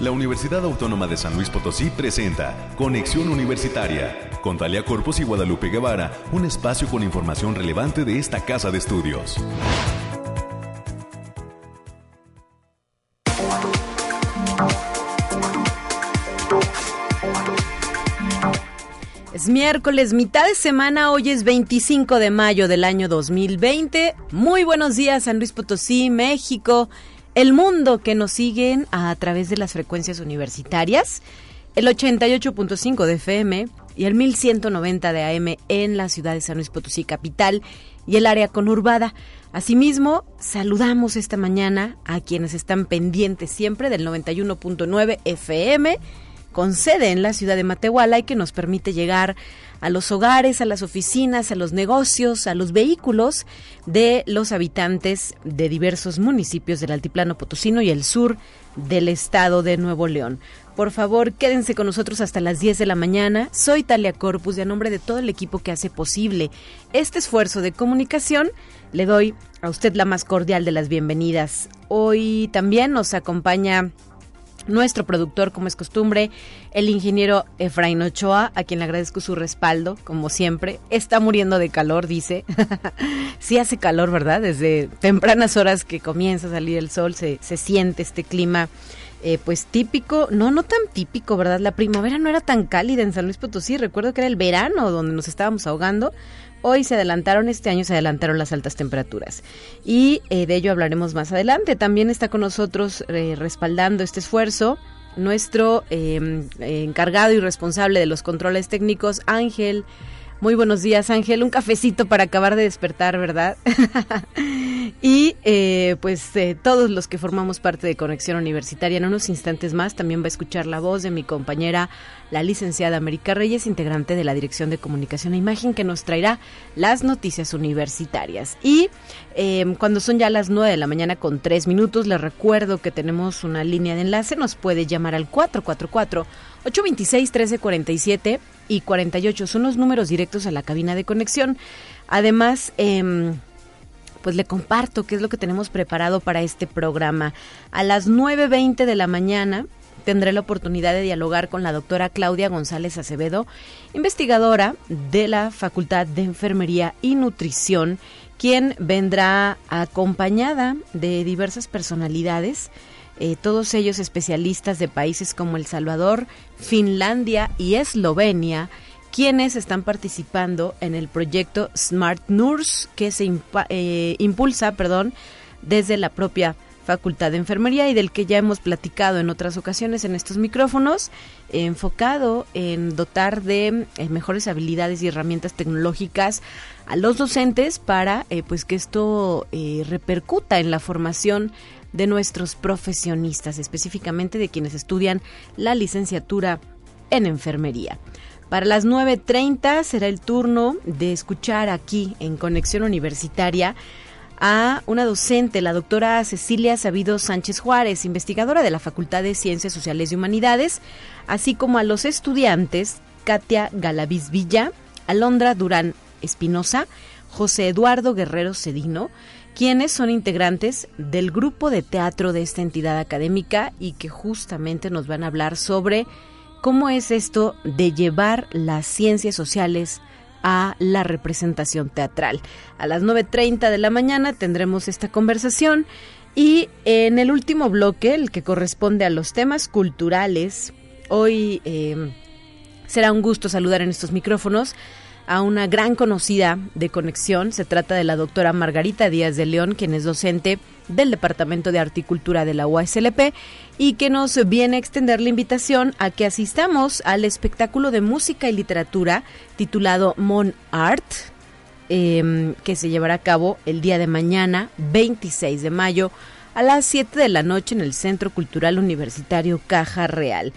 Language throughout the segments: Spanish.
la Universidad Autónoma de San Luis Potosí presenta Conexión Universitaria con Talia Corpus y Guadalupe Guevara, un espacio con información relevante de esta casa de estudios. Es miércoles, mitad de semana, hoy es 25 de mayo del año 2020. Muy buenos días, San Luis Potosí, México, el mundo que nos siguen a través de las frecuencias universitarias, el 88.5 de FM y el 1190 de AM en la ciudad de San Luis Potosí capital y el área conurbada. Asimismo, saludamos esta mañana a quienes están pendientes siempre del 91.9 FM con sede en la ciudad de Matehuala y que nos permite llegar a los hogares, a las oficinas, a los negocios, a los vehículos de los habitantes de diversos municipios del Altiplano Potosino y el sur del estado de Nuevo León. Por favor, quédense con nosotros hasta las 10 de la mañana. Soy Talia Corpus y a nombre de todo el equipo que hace posible este esfuerzo de comunicación, le doy a usted la más cordial de las bienvenidas. Hoy también nos acompaña nuestro productor, como es costumbre, el ingeniero Efraín Ochoa, a quien le agradezco su respaldo, como siempre. Está muriendo de calor, dice. sí hace calor, ¿verdad? Desde tempranas horas que comienza a salir el sol, se, se siente este clima. Eh, pues típico, no, no tan típico, ¿verdad? La primavera no era tan cálida en San Luis Potosí, recuerdo que era el verano donde nos estábamos ahogando, Hoy se adelantaron, este año se adelantaron las altas temperaturas y eh, de ello hablaremos más adelante. También está con nosotros eh, respaldando este esfuerzo nuestro em, encargado y responsable de los controles técnicos, Ángel. Muy buenos días, Ángel. Un cafecito para acabar de despertar, ¿verdad? y eh, pues eh, todos los que formamos parte de Conexión Universitaria, en unos instantes más también va a escuchar la voz de mi compañera, la licenciada América Reyes, integrante de la Dirección de Comunicación e Imagen, que nos traerá las noticias universitarias. Y em, cuando son ya las 9 de la mañana con 3 minutos, les recuerdo que tenemos una línea de enlace, nos puede llamar al 444 826 1347 y 48 son los números directos a la cabina de conexión. Además, eh, pues le comparto qué es lo que tenemos preparado para este programa. A las 9.20 de la mañana tendré la oportunidad de dialogar con la doctora Claudia González Acevedo, investigadora de la Facultad de Enfermería y Nutrición, quien vendrá acompañada de diversas personalidades eh, todos ellos especialistas de países como El Salvador, Finlandia y Eslovenia, quienes están participando en el proyecto Smart Nurse que se eh, impulsa perdón, desde la propia Facultad de Enfermería y del que ya hemos platicado en otras ocasiones en estos micrófonos, enfocado en dotar de eh, mejores habilidades y herramientas tecnológicas a los docentes para pues que esto repercuta en la formación de nuestros profesionistas, específicamente de quienes estudian la licenciatura en enfermería. Para las 9.30 será el turno de escuchar aquí en Conexión Universitaria a una docente, la doctora Cecilia Sabido Sánchez Juárez, investigadora de la Facultad de Ciencias Sociales y Humanidades, así como a los estudiantes Katia Galaviz Villa, Alondra Durán Espinosa, José Eduardo Guerrero Cedino, quienes son integrantes del grupo de teatro de esta entidad académica y que justamente nos van a hablar sobre cómo es esto de llevar las ciencias sociales a la representación teatral. A las 9.30 de la mañana tendremos esta conversación y en el último bloque, el que corresponde a los temas culturales, hoy eh, será un gusto saludar en estos micrófonos a una gran conocida de conexión. Se trata de la doctora Margarita Díaz de León, quien es docente del Departamento de Articultura de la UASLP y que nos viene a extender la invitación a que asistamos al espectáculo de música y literatura titulado Mon Art, em, que se llevará a cabo el día de mañana, 26 de mayo, a las 7 de la noche en el Centro Cultural Universitario Caja Real.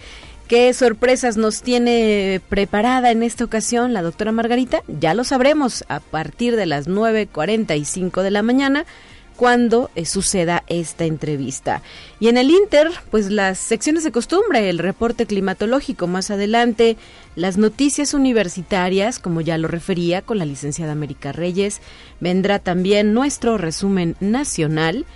¿Qué sorpresas nos tiene preparada en esta ocasión la doctora Margarita? Ya lo sabremos a partir de las 9.45 de la mañana cuando eh, suceda esta entrevista. Y en el Inter, pues las secciones de costumbre, el reporte climatológico más adelante, las noticias universitarias, como ya lo refería con la licenciada América Reyes, vendrá también nuestro resumen nacional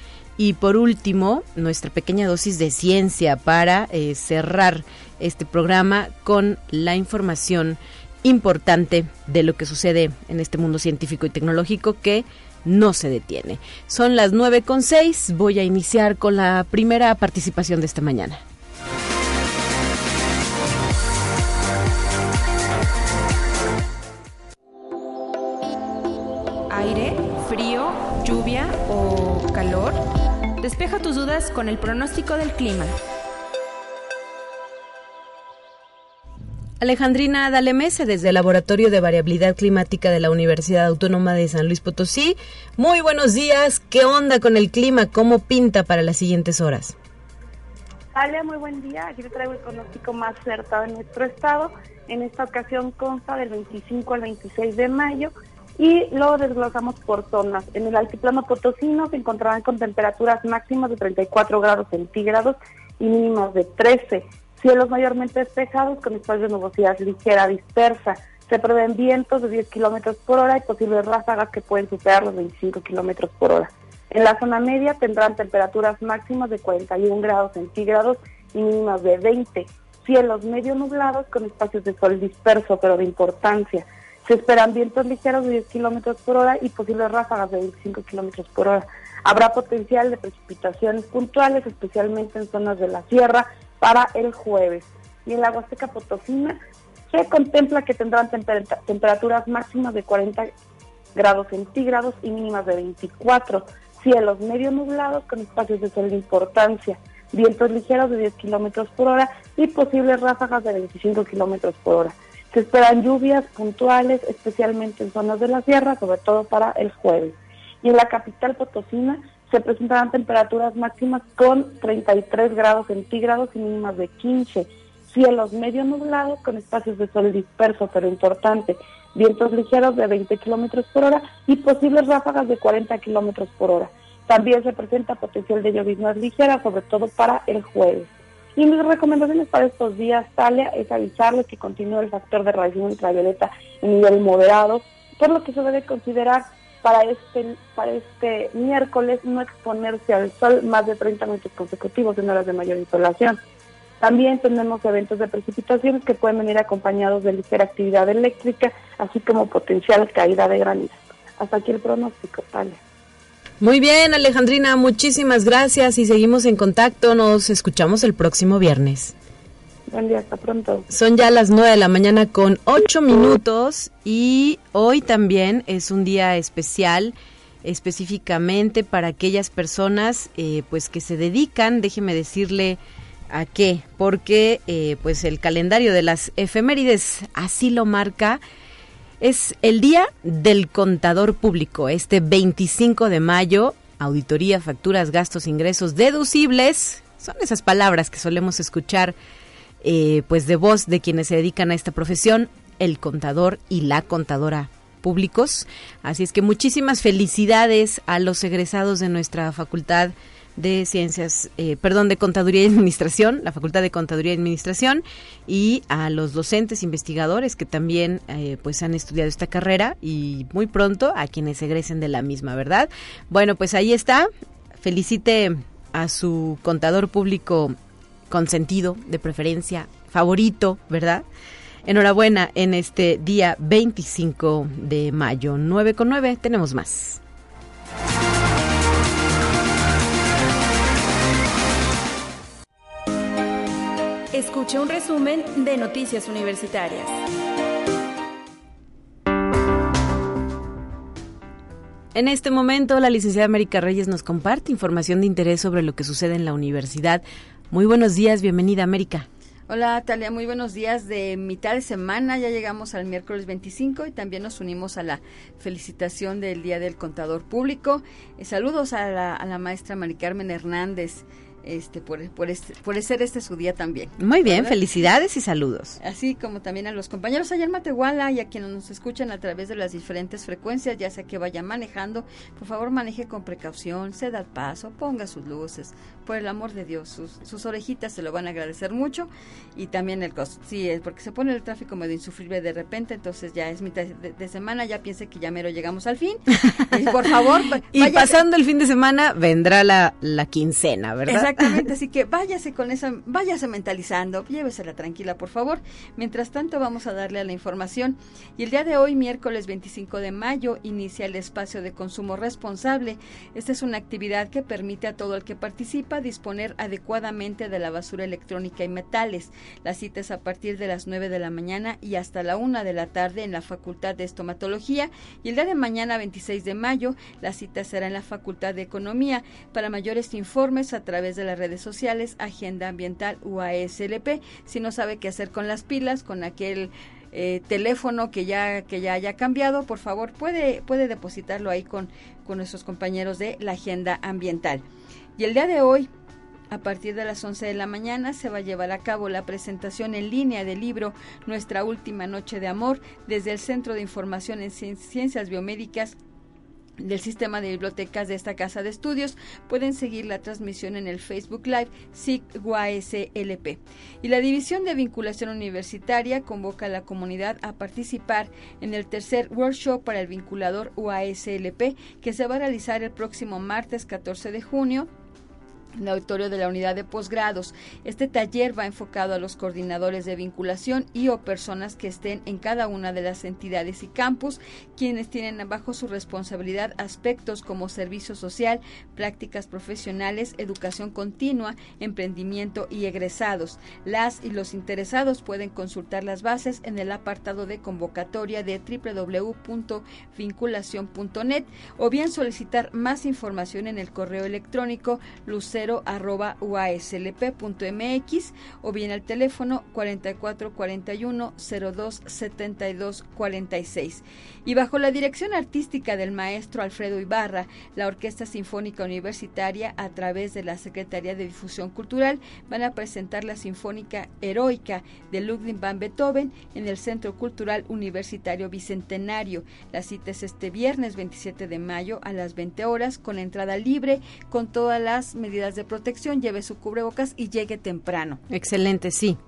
Y por último, nuestra pequeña dosis de ciencia para eh, cerrar este programa con la información importante de lo que sucede en este mundo científico y tecnológico que no se detiene. Son las nueve con seis. Voy a iniciar con la primera participación de esta mañana. Aire, frío, lluvia o calor. Despeja tus dudas con el pronóstico del clima. Alejandrina Dalemese desde el Laboratorio de Variabilidad Climática de la Universidad Autónoma de San Luis Potosí. Muy buenos días. ¿Qué onda con el clima? ¿Cómo pinta para las siguientes horas? Ale, muy buen día. Aquí te traigo el pronóstico más acertado en nuestro estado. En esta ocasión consta del 25 al 26 de mayo y lo desglosamos por zonas. En el altiplano potosino se encontrarán con temperaturas máximas de 34 grados centígrados y mínimas de 13 Cielos mayormente despejados con espacios de nubosidad ligera dispersa. Se prevén vientos de 10 kilómetros por hora y posibles ráfagas que pueden superar los 25 kilómetros por hora. En la zona media tendrán temperaturas máximas de 41 grados centígrados y mínimas de 20. Cielos medio nublados con espacios de sol disperso, pero de importancia. Se esperan vientos ligeros de 10 kilómetros por hora y posibles ráfagas de 25 kilómetros por hora. Habrá potencial de precipitaciones puntuales, especialmente en zonas de la sierra para el jueves. Y en la Huasteca Potosina se contempla que tendrán temperaturas máximas de 40 grados centígrados y mínimas de 24. Cielos medio nublados con espacios de sol de importancia. Vientos ligeros de 10 kilómetros por hora y posibles ráfagas de 25 kilómetros por hora. Se esperan lluvias puntuales, especialmente en zonas de la sierra, sobre todo para el jueves. Y en la capital potosina se presentarán temperaturas máximas con 33 grados centígrados y mínimas de 15. Cielos medio nublados con espacios de sol disperso, pero importante. Vientos ligeros de 20 kilómetros por hora y posibles ráfagas de 40 kilómetros por hora. También se presenta potencial de lloviznas ligeras, sobre todo para el jueves. Y mis recomendaciones para estos días, Talia, es avisarles que continúa el factor de radiación ultravioleta en nivel moderado, por lo que se debe considerar para este, para este miércoles no exponerse al sol más de 30 minutos consecutivos en horas de mayor insolación. También tenemos eventos de precipitaciones que pueden venir acompañados de ligera actividad eléctrica, así como potencial caída de granizo. Hasta aquí el pronóstico, Talia. Muy bien, Alejandrina, muchísimas gracias y seguimos en contacto. Nos escuchamos el próximo viernes. Buen día, hasta pronto. Son ya las 9 de la mañana con 8 minutos y hoy también es un día especial específicamente para aquellas personas eh, pues que se dedican, déjeme decirle a qué, porque eh, pues el calendario de las efemérides así lo marca. Es el día del contador público, este 25 de mayo, auditoría, facturas, gastos, ingresos deducibles, son esas palabras que solemos escuchar eh, pues de voz de quienes se dedican a esta profesión, el contador y la contadora públicos. Así es que muchísimas felicidades a los egresados de nuestra facultad de ciencias, eh, perdón, de contaduría y administración, la Facultad de Contaduría y Administración, y a los docentes investigadores que también eh, pues han estudiado esta carrera y muy pronto a quienes egresen de la misma, ¿verdad? Bueno, pues ahí está. Felicite a su contador público consentido, de preferencia, favorito, ¿verdad? Enhorabuena en este día 25 de mayo, 9 con 9, tenemos más. Escuche un resumen de Noticias Universitarias. En este momento, la licenciada América Reyes nos comparte información de interés sobre lo que sucede en la universidad. Muy buenos días, bienvenida América. Hola Talia, muy buenos días. De mitad de semana ya llegamos al miércoles 25 y también nos unimos a la felicitación del Día del Contador Público. Eh, saludos a la, a la maestra Mari Carmen Hernández este por, por, este, por ser este su día también. Muy bien, felicidades y saludos. Así como también a los compañeros allá en Matehuala y a quienes nos escuchan a través de las diferentes frecuencias, ya sea que vaya manejando, por favor maneje con precaución, ceda el paso, ponga sus luces, por el amor de Dios, sus, sus orejitas se lo van a agradecer mucho y también el costo. Sí, es porque se pone el tráfico medio insufrible de repente, entonces ya es mitad de, semana, ya piense que ya mero llegamos al fin. y por favor, y pasando el fin de semana vendrá la, la quincena, ¿verdad? Exactamente, así que váyase con esa, váyase mentalizando, llévesela tranquila, por favor. Mientras tanto, vamos a darle a la información. Y el día de hoy, miércoles 25 de mayo, inicia el espacio de consumo responsable. Esta es una actividad que permite a todo el que participa disponer adecuadamente de la basura electrónica y metales. La cita es a partir de las 9 de la mañana y hasta la 1 de la tarde en la Facultad de Estomatología. Y el día de mañana, 26 de mayo, la cita será en la Facultad de Economía. Para mayores informes a través de las redes sociales, Agenda Ambiental UASLP. Si no sabe qué hacer con las pilas, con aquel eh, teléfono que ya que ya haya cambiado, por favor puede puede depositarlo ahí con con nuestros compañeros de la agenda ambiental. Y el día de hoy a partir de las 11 de la mañana se va a llevar a cabo la presentación en línea del libro Nuestra Última Noche de Amor desde el Centro de Información en Ciencias Biomédicas del sistema de bibliotecas de esta casa de estudios. Pueden seguir la transmisión en el Facebook Live SIC Y la División de Vinculación Universitaria convoca a la comunidad a participar en el tercer workshop para el vinculador UASLP que se va a realizar el próximo martes 14 de junio en el auditorio de la unidad de posgrados. Este taller va enfocado a los coordinadores de vinculación y o personas que estén en cada una de las entidades y campus, quienes tienen bajo su responsabilidad aspectos como servicio social, prácticas profesionales, educación continua, emprendimiento y egresados. Las y los interesados pueden consultar las bases en el apartado de convocatoria de www.vinculación.net o bien solicitar más información en el correo electrónico lucero uaslp.mx o bien al teléfono 4441 02 72 46. Y bajo la dirección artística del maestro Alfredo Ibarra, la Orquesta Sinfónica Universitaria, a través de la Secretaría de Difusión Cultural, van a presentar la Sinfónica Heroica de Ludwig van Beethoven en el Centro Cultural Universitario Bicentenario. La cita es este viernes 27 de mayo a las 20 horas con entrada libre, con todas las medidas de protección, lleve su cubrebocas y llegue temprano. Excelente, sí.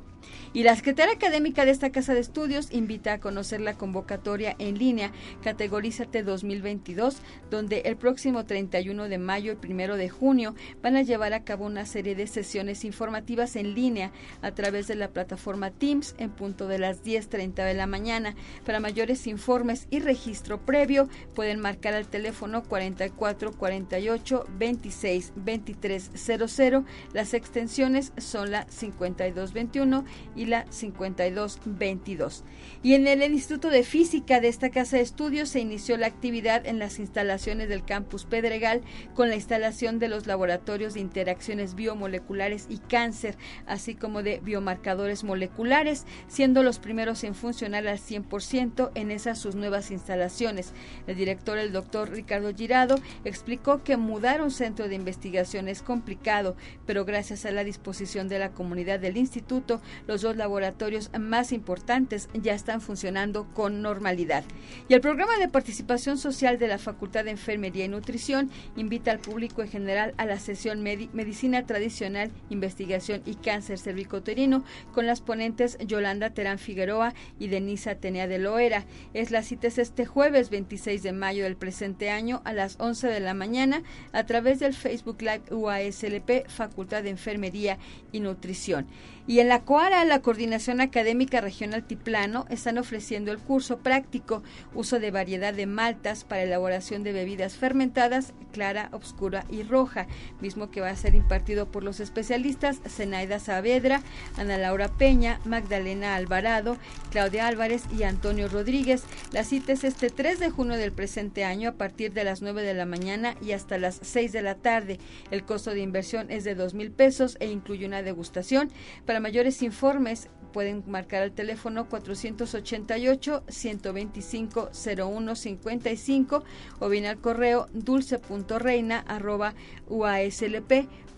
Y la Secretaría Académica de esta Casa de Estudios invita a conocer la convocatoria en línea Categorízate 2022, donde el próximo 31 de mayo y 1 de junio van a llevar a cabo una serie de sesiones informativas en línea a través de la plataforma Teams en punto de las 10.30 de la mañana. Para mayores informes y registro previo pueden marcar al teléfono 44 48 26 23 00. Las extensiones son la 5221 y la 5222. Y en el Instituto de Física de esta Casa de Estudios se inició la actividad en las instalaciones del campus Pedregal con la instalación de los laboratorios de interacciones biomoleculares y cáncer, así como de biomarcadores moleculares, siendo los primeros en funcionar al 100% en esas sus nuevas instalaciones. El director, el doctor Ricardo Girado, explicó que mudar un centro de investigación es complicado, pero gracias a la disposición de la comunidad del instituto, los dos laboratorios más importantes ya están funcionando con normalidad. Y el programa de participación social de la Facultad de Enfermería y Nutrición invita al público en general a la sesión Medicina Tradicional, Investigación y Cáncer Cervicoterino con las ponentes Yolanda Terán Figueroa y Denisa Tenea de Loera. Es la cita es este jueves 26 de mayo del presente año a las 11 de la mañana a través del Facebook Live UASLP Facultad de Enfermería y Nutrición. Y en la Coara, la Coordinación Académica Regional Tiplano están ofreciendo el curso práctico Uso de variedad de maltas para elaboración de bebidas fermentadas, clara, oscura y roja, mismo que va a ser impartido por los especialistas Zenaida Saavedra, Ana Laura Peña, Magdalena Alvarado, Claudia Álvarez y Antonio Rodríguez. La cita es este 3 de junio del presente año a partir de las 9 de la mañana y hasta las 6 de la tarde. El costo de inversión es de 2 mil pesos e incluye una degustación. Para mayores informes pueden marcar al teléfono 488-125-0155 o bien al correo dulce.reina.uaslp.com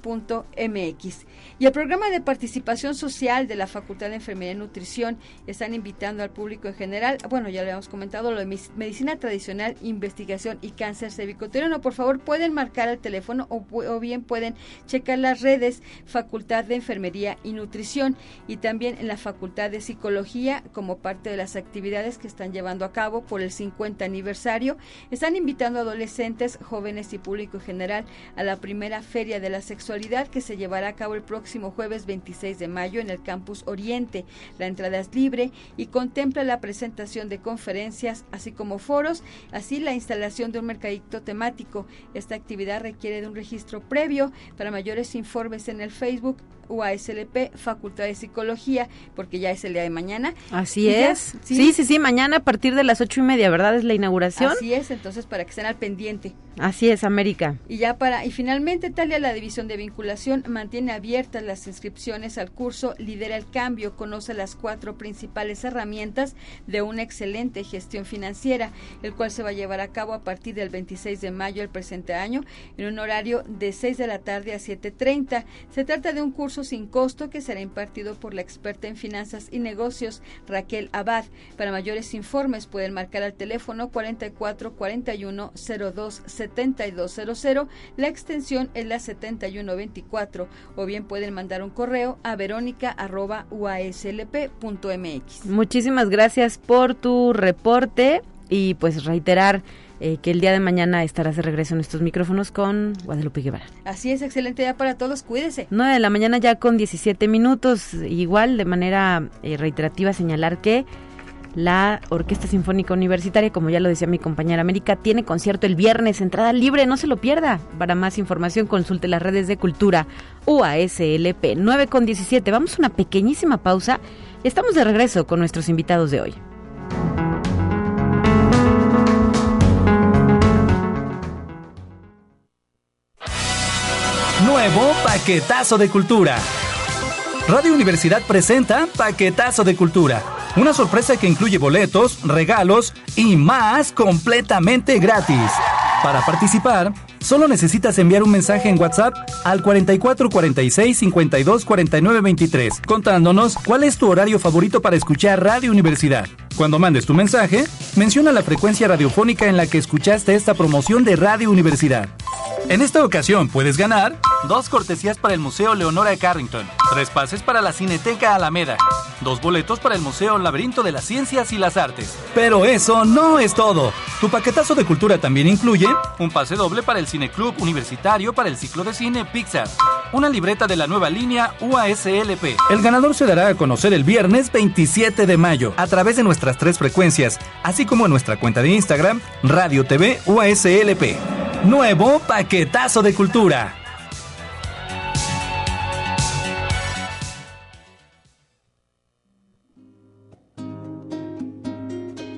Y el programa de participación social de la Facultad de Enfermería y Nutrición están invitando al público en general, bueno, ya le habíamos comentado, lo de medicina tradicional, investigación y cáncer cervicoterino. Por favor, pueden marcar el teléfono o, o bien pueden checar las redes Facultad de Enfermería y Nutrición y también en la Facultad de Psicología como parte de las actividades que están llevando a cabo por el 50 aniversario. Están invitando a adolescentes, jóvenes y público en general a la primera Feria de la Sexualidad que se llevará a cabo el próximo jueves 26 de mayo en el Campus Oriente. La entrada es libre y contempla la presentación de conferencias, así como foros, así la instalación de un mercadito temático. Esta actividad requiere de un registro previo. Para mayores informes en el Facebook UASLP, Facultad de Psicología, porque ya es el día de mañana. Así es. ¿sí? sí, sí, mañana a partir de las ocho y media, ¿verdad? Es la inauguración. Así es, entonces para que estén al pendiente. Así es, América. Y ya para, y finalmente, Talia, la División de Vinculación mantiene abiertas las inscripciones al curso Lidera el Cambio, conoce las cuatro principales herramientas de una excelente gestión financiera, el cual se va a llevar a cabo a partir del 26 de mayo del presente año, en un horario de 6 de la tarde a 7.30. Se trata de un curso sin costo que será impartido por la experta en finanzas y negocios Raquel Abad. Para mayores informes pueden marcar al teléfono 44 41 02 7200. La extensión es la 7124 o bien pueden mandar un correo a verónica.uaslp.mx. Muchísimas gracias por tu reporte y pues reiterar eh, que el día de mañana estarás de regreso en estos micrófonos con Guadalupe Guevara. Así es, excelente día para todos, cuídese. 9 de la mañana ya con 17 minutos, igual de manera eh, reiterativa señalar que la Orquesta Sinfónica Universitaria, como ya lo decía mi compañera América, tiene concierto el viernes, entrada libre, no se lo pierda. Para más información consulte las redes de cultura UASLP 9 con 17. Vamos a una pequeñísima pausa y estamos de regreso con nuestros invitados de hoy. Nuevo paquetazo de cultura. Radio Universidad presenta Paquetazo de Cultura, una sorpresa que incluye boletos, regalos y más completamente gratis. Para participar, solo necesitas enviar un mensaje en WhatsApp al 4446 52 49 23, contándonos cuál es tu horario favorito para escuchar Radio Universidad. Cuando mandes tu mensaje, menciona la frecuencia radiofónica en la que escuchaste esta promoción de Radio Universidad. En esta ocasión puedes ganar dos cortesías para el Museo Leonora Carrington, tres pases para la Cineteca Alameda, dos boletos para el Museo Laberinto de las Ciencias y las Artes. Pero eso no es todo. Tu paquetazo de cultura también incluye un pase doble para el Cineclub Universitario para el ciclo de cine Pixar, una libreta de la nueva línea UASLP. El ganador se dará a conocer el viernes 27 de mayo a través de nuestras tres frecuencias, así como en nuestra cuenta de Instagram Radio TV UASLP. Nuevo paquetazo de cultura.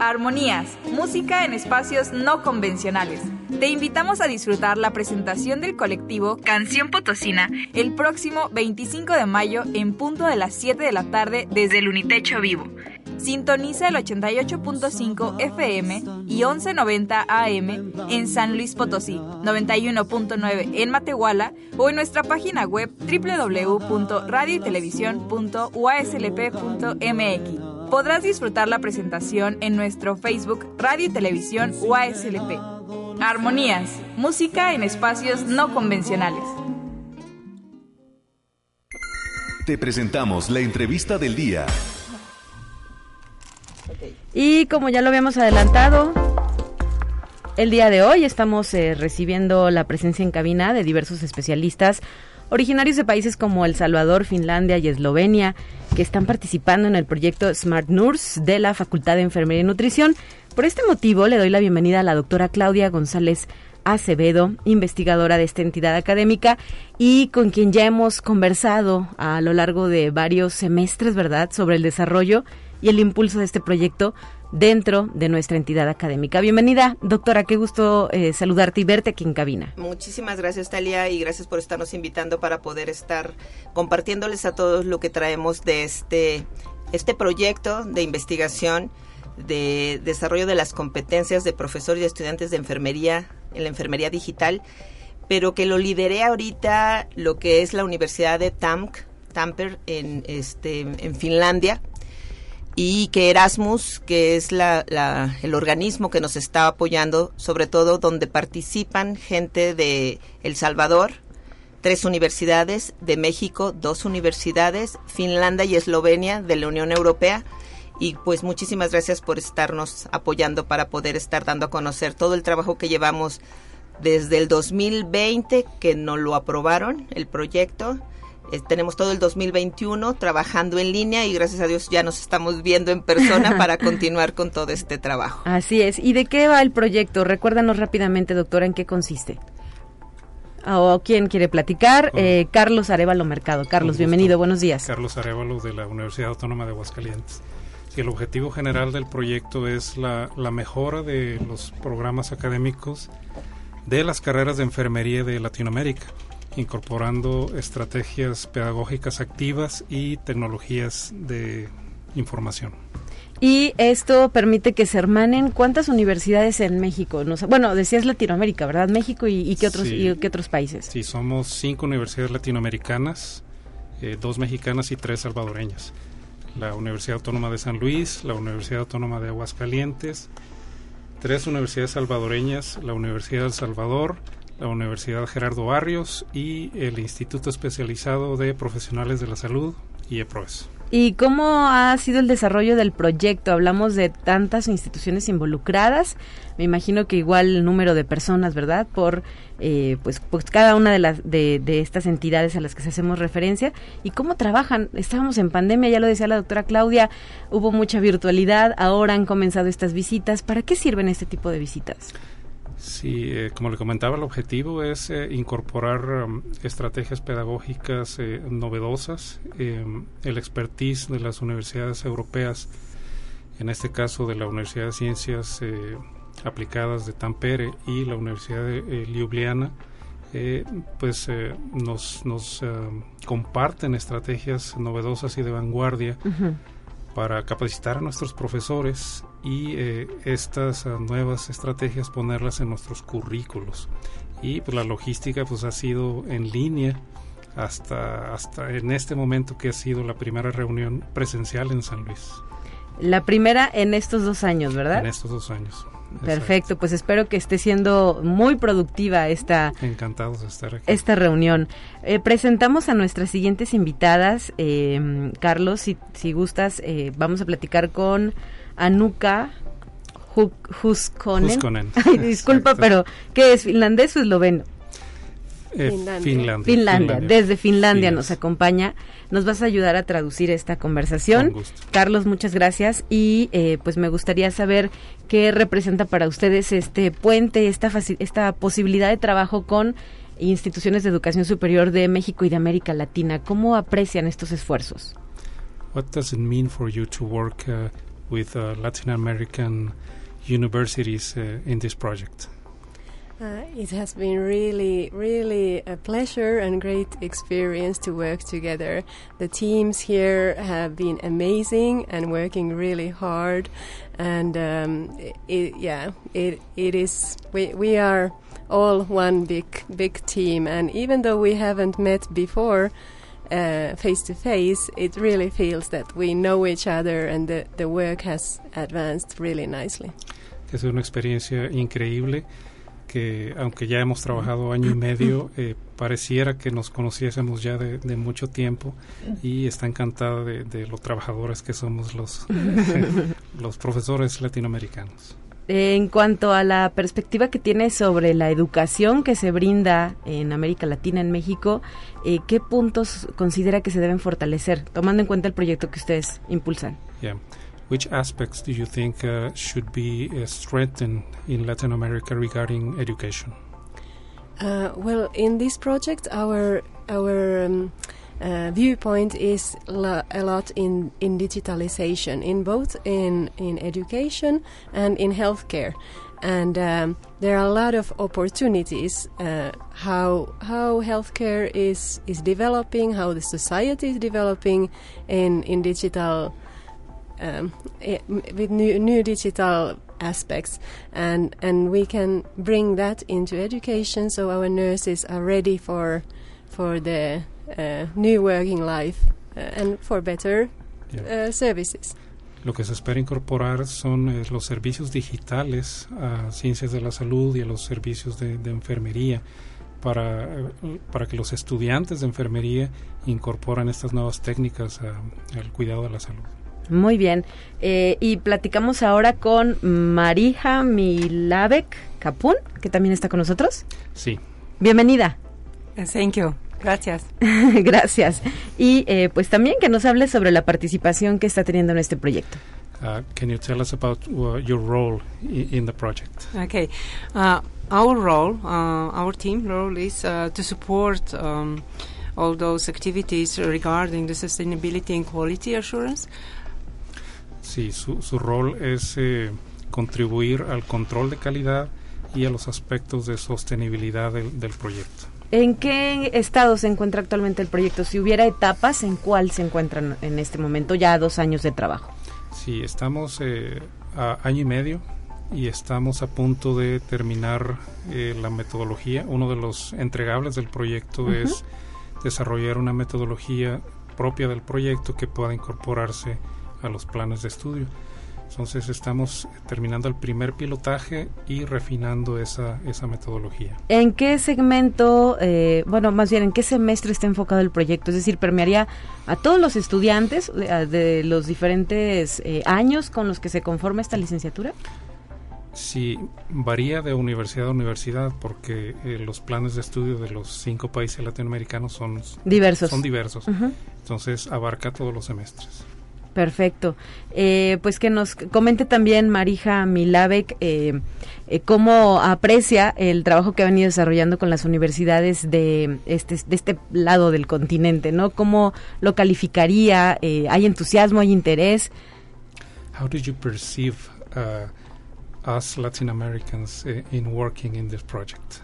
Armonías, música en espacios no convencionales. Te invitamos a disfrutar la presentación del colectivo Canción Potosina el próximo 25 de mayo en punto de las 7 de la tarde desde el Unitecho Vivo. Sintoniza el 88.5 FM y 1190 AM en San Luis Potosí, 91.9 en Matehuala o en nuestra página web www.radiotelevisión.uaslp.mx. Podrás disfrutar la presentación en nuestro Facebook Radio y Televisión UASLP. Armonías, música en espacios no convencionales. Te presentamos la entrevista del día. Y como ya lo habíamos adelantado, el día de hoy estamos eh, recibiendo la presencia en cabina de diversos especialistas originarios de países como El Salvador, Finlandia y Eslovenia, que están participando en el proyecto Smart Nurse de la Facultad de Enfermería y Nutrición. Por este motivo, le doy la bienvenida a la doctora Claudia González Acevedo, investigadora de esta entidad académica y con quien ya hemos conversado a lo largo de varios semestres, ¿verdad?, sobre el desarrollo y el impulso de este proyecto dentro de nuestra entidad académica. Bienvenida, doctora, qué gusto eh, saludarte y verte aquí en cabina. Muchísimas gracias, Talia, y gracias por estarnos invitando para poder estar compartiéndoles a todos lo que traemos de este, este proyecto de investigación de desarrollo de las competencias de profesores y estudiantes de enfermería en la enfermería digital pero que lo lideré ahorita lo que es la Universidad de Tamk, Tamper en, este, en Finlandia, y que Erasmus, que es la, el organismo que nos está apoyando, sobre todo donde participan gente de El Salvador, tres universidades, de México, dos universidades, Finlandia y Eslovenia de la Unión Europea. Y pues muchísimas gracias por estarnos apoyando para poder estar dando a conocer todo el trabajo que llevamos desde el 2020, que nos lo aprobaron, el proyecto, eh, tenemos todo el 2021 trabajando en línea y gracias a Dios ya nos estamos viendo en persona para continuar con todo este trabajo. Así es. ¿Y de qué va el proyecto? Recuérdanos rápidamente, doctora, en qué consiste. ¿O quién quiere platicar? Eh, Carlos Arevalo Mercado. Carlos, bienvenido, buenos días. Carlos Arevalo de la Universidad Autónoma de Aguascalientes. el objetivo general del proyecto es la, la mejora de los programas académicos de las carreras de enfermería de Latinoamérica incorporando estrategias pedagógicas activas y tecnologías de información. Y esto permite que se hermanen cuántas universidades en México. No bueno, decías Latinoamérica, ¿verdad? México y, qué otros y qué otros países. Sí, somos cinco universidades latinoamericanas, eh, dos mexicanas y tres salvadoreñas. La Universidad Autónoma de San Luis, la Universidad Autónoma de Aguascalientes, tres universidades salvadoreñas, la Universidad del Salvador, la Universidad Gerardo Barrios y el Instituto Especializado de Profesionales de la Salud y EPROES. ¿Y cómo ha sido el desarrollo del proyecto? Hablamos de tantas instituciones involucradas, me imagino que igual el número de personas, ¿verdad? Por eh, pues, pues cada una de las de, de, estas entidades a las que hacemos referencia y cómo trabajan. Estábamos en pandemia, ya lo decía la doctora Claudia, hubo mucha virtualidad, ahora han comenzado estas visitas. ¿Para qué sirven este tipo de visitas? Sí, eh, como le comentaba, el objetivo es eh, incorporar um, estrategias pedagógicas eh, novedosas, em, el expertise de las universidades europeas, en este caso de la Universidad de Ciencias Aplicadas de Tampere y la Universidad de Ljubljana, pues nos, nos comparten estrategias novedosas y de vanguardia para capacitar a nuestros profesores y eh, estas ah, nuevas estrategias ponerlas en nuestros currículos. Y pues la logística pues ha sido en línea hasta, hasta en este momento que ha sido la primera reunión presencial en San Luis. La primera en estos dos años, ¿verdad? En estos dos años. Perfecto, pues espero que esté siendo muy productiva esta, Encantados de estar aquí. esta reunión. Eh, presentamos a nuestras siguientes invitadas. Eh, Carlos, si, si gustas, eh, vamos a platicar con Anuka Huskonen. disculpa, pero ¿qué es? ¿Finlandés o esloveno? Eh, Finlandia. Finlandia. Desde Finlandia nos acompaña. Nos vas a ayudar a traducir esta conversación. Carlos, muchas gracias. Y eh, pues me gustaría saber qué representa para ustedes este puente, esta, esta posibilidad de trabajo con instituciones de educación superior de México y de América Latina. ¿Cómo aprecian estos esfuerzos? What does it mean for you to work uh, with uh, Latin American universities uh, in this project? Uh, it has been really, really a pleasure and great experience to work together. The teams here have been amazing and working really hard, and um, it, yeah, it it is. We we are all one big big team, and even though we haven't met before. Uh, face to face, it really feels that we know each other and the, the work has advanced really nicely. Es una experiencia increíble que aunque ya hemos trabajado año y medio, eh, pareciera que nos conociésemos ya de, mucho tiempo y está encantada de, de lo trabajadores que somos los, los profesores latinoamericanos. En cuanto a la perspectiva que tiene sobre la educación que se brinda en América Latina, en México, eh, ¿qué puntos considera que se deben fortalecer, tomando en cuenta el proyecto que ustedes impulsan? which aspects do you think uh, should be uh, strengthened in Latin America regarding education? Uh, well, in this project, our our um, uh, viewpoint is a lot in, in digitalization, in both in in education and in healthcare, and um, there are a lot of opportunities. Uh, how how healthcare is is developing, how the society is developing in in digital um, with new, new digital aspects, and and we can bring that into education, so our nurses are ready for for the new working life uh, and for better Yeah. uh, services. Lo que se espera incorporar son eh, los servicios digitales a ciencias de la salud y a los servicios de, de enfermería para, eh, para que los estudiantes de enfermería incorporan estas nuevas técnicas a- al cuidado de la salud. Muy bien. Eh, y platicamos ahora con Marija Milavek Capun, que también está con nosotros. Sí, Bienvenida. Thank you. Gracias. Gracias. Y eh, pues también que nos hable sobre la participación que está teniendo en este proyecto. Uh, can you tell us about uh, your role in the project? Okay. Uh, our role, uh, our team role is uh, to support um, all those activities regarding the sustainability and quality assurance. Sí, su, su rol es eh, contribuir al control de calidad y a los aspectos de sostenibilidad del, del proyecto. ¿En qué estado se encuentra actualmente el proyecto? Si hubiera etapas, ¿en cuál se encuentran en este momento? Ya dos años de trabajo. Sí, estamos eh, a año y medio y estamos a punto de terminar eh, la metodología. Uno de los entregables del proyecto es desarrollar una metodología propia del proyecto que pueda incorporarse a los planes de estudio. Entonces estamos terminando el primer pilotaje y refinando esa, esa metodología. ¿En qué segmento, eh, bueno, más bien, en qué semestre está enfocado el proyecto? Es decir, ¿permearía a todos los estudiantes de, de los diferentes eh, años con los que se conforma esta licenciatura? Sí, varía de universidad a universidad porque eh, los planes de estudio de los cinco países latinoamericanos son Diversos. Son diversos. Entonces abarca todos los semestres. Perfecto. Eh, pues que nos comente también Marija Milavek eh, eh, cómo aprecia el trabajo que ha venido desarrollando con las universidades de este, de este lado del continente, ¿no? ¿Cómo lo calificaría? Eh, ¿Hay entusiasmo, hay interés? Uh, us Latin Americans uh, in working in this project?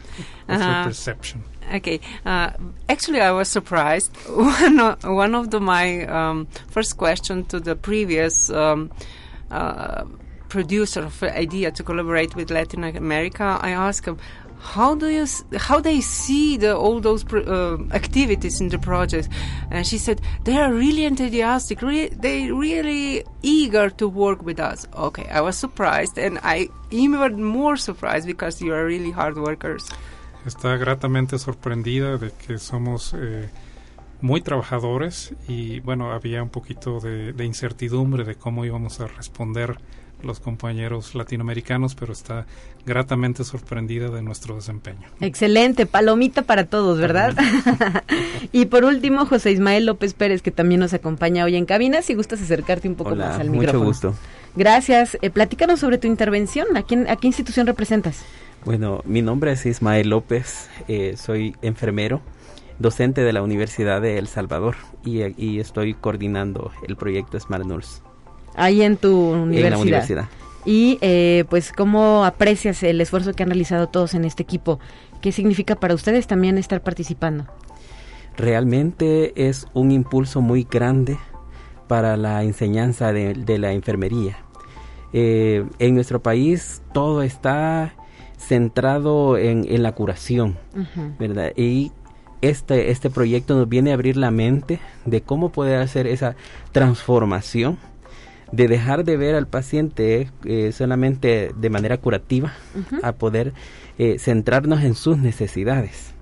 What's your Uh-huh. perception? Okay. Uh, actually, I was surprised. one of, one of the, my um, first question to the previous um, uh, producer of idea to collaborate with Latin America, I asked him, how do you how they see the all those uh, activities in the project? And she said they are really enthusiastic re- they really eager to work with us. Okay i was surprised and i even more surprised because you are really hard workers. Está gratamente sorprendida de que somos eh, muy trabajadores y bueno, había un poquito de, de incertidumbre de cómo íbamos a responder los compañeros latinoamericanos, pero está gratamente sorprendida de nuestro desempeño. Excelente, palomita para todos, ¿verdad? y por último, José Ismael López Pérez, que también nos acompaña hoy en cabina, si gustas acercarte un poco Hola, más al mucho micrófono. gusto. Gracias. Eh, platícanos sobre tu intervención. ¿A, quién, ¿A qué institución representas? Bueno, mi nombre es Ismael López, eh, soy enfermero, docente de la Universidad de El Salvador y, y estoy coordinando el proyecto Smart Nurse Ahí en tu universidad. en la universidad. Y eh, pues, ¿cómo aprecias el esfuerzo que han realizado todos en este equipo? ¿Qué significa para ustedes también estar participando? Realmente es un impulso muy grande para la enseñanza de, de la enfermería. Eh, en nuestro país todo está centrado en, en la curación. ¿verdad? Y este, este proyecto nos viene a abrir la mente de cómo poder hacer esa transformación, de dejar de ver al paciente eh, solamente de manera curativa, a poder eh, centrarnos en sus necesidades.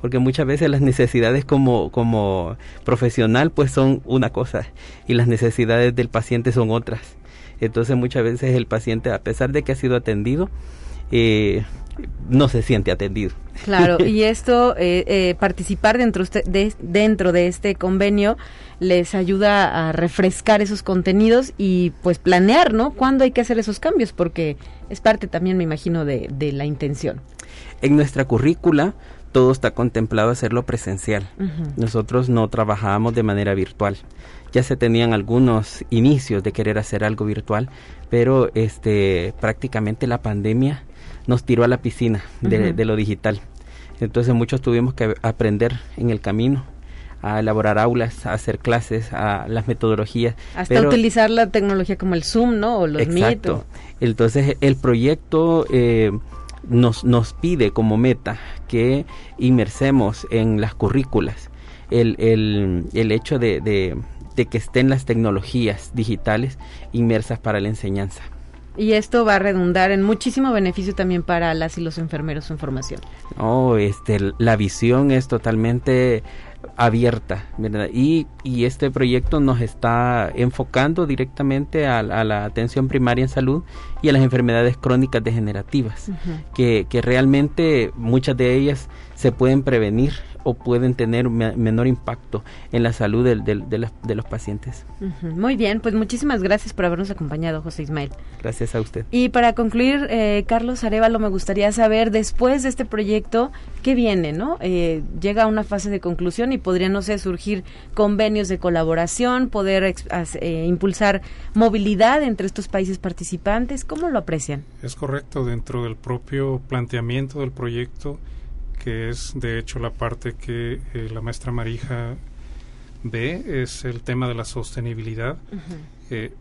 Porque muchas veces las necesidades como, como profesional pues son una cosa y las necesidades del paciente son otras. Entonces muchas veces el paciente, a pesar de que ha sido atendido, eh, no se siente atendido. Claro, y esto, eh, eh, participar dentro, usted- de, dentro de este convenio les ayuda a refrescar esos contenidos y pues planear, ¿no? ¿Cuándo hay que hacer esos cambios? Porque es parte también, me imagino, de, de la intención. En nuestra currícula todo está contemplado hacerlo presencial. Nosotros no trabajábamos de manera virtual. Ya se tenían algunos inicios de querer hacer algo virtual, pero este prácticamente la pandemia nos tiró a la piscina de, lo digital. Entonces muchos tuvimos que aprender en el camino a elaborar aulas, a hacer clases, a las metodologías. Hasta utilizar la tecnología como el Zoom, ¿no? O los exacto. Entonces el proyecto eh, nos, nos pide como meta que inmersemos en las currículas el, el, el hecho de, de, de que estén las tecnologías digitales inmersas para la enseñanza. Y esto va a redundar en muchísimo beneficio también para las y los enfermeros en formación. Oh, este, la visión es totalmente abierta, ¿verdad? Y, y este proyecto nos está enfocando directamente a, a, la atención primaria en salud y a las enfermedades crónicas degenerativas, uh -huh. que, que realmente muchas de ellas se pueden prevenir o pueden tener me menor impacto en la salud de, de, de, de los pacientes. Uh -huh. Muy bien, pues muchísimas gracias por habernos acompañado, José Ismael. Gracias a usted. Y para concluir, eh, Carlos Arevalo, me gustaría saber, después de este proyecto, ¿qué viene? no eh, Llega a una fase de conclusión y podrían, no sé, surgir convenios de colaboración, poder eh, impulsar movilidad entre estos países participantes. ¿Cómo lo aprecian? Es correcto, dentro del propio planteamiento del proyecto, que es de hecho la parte que eh, la maestra Marija ve, es el tema de la sostenibilidad. Uh -huh. eh,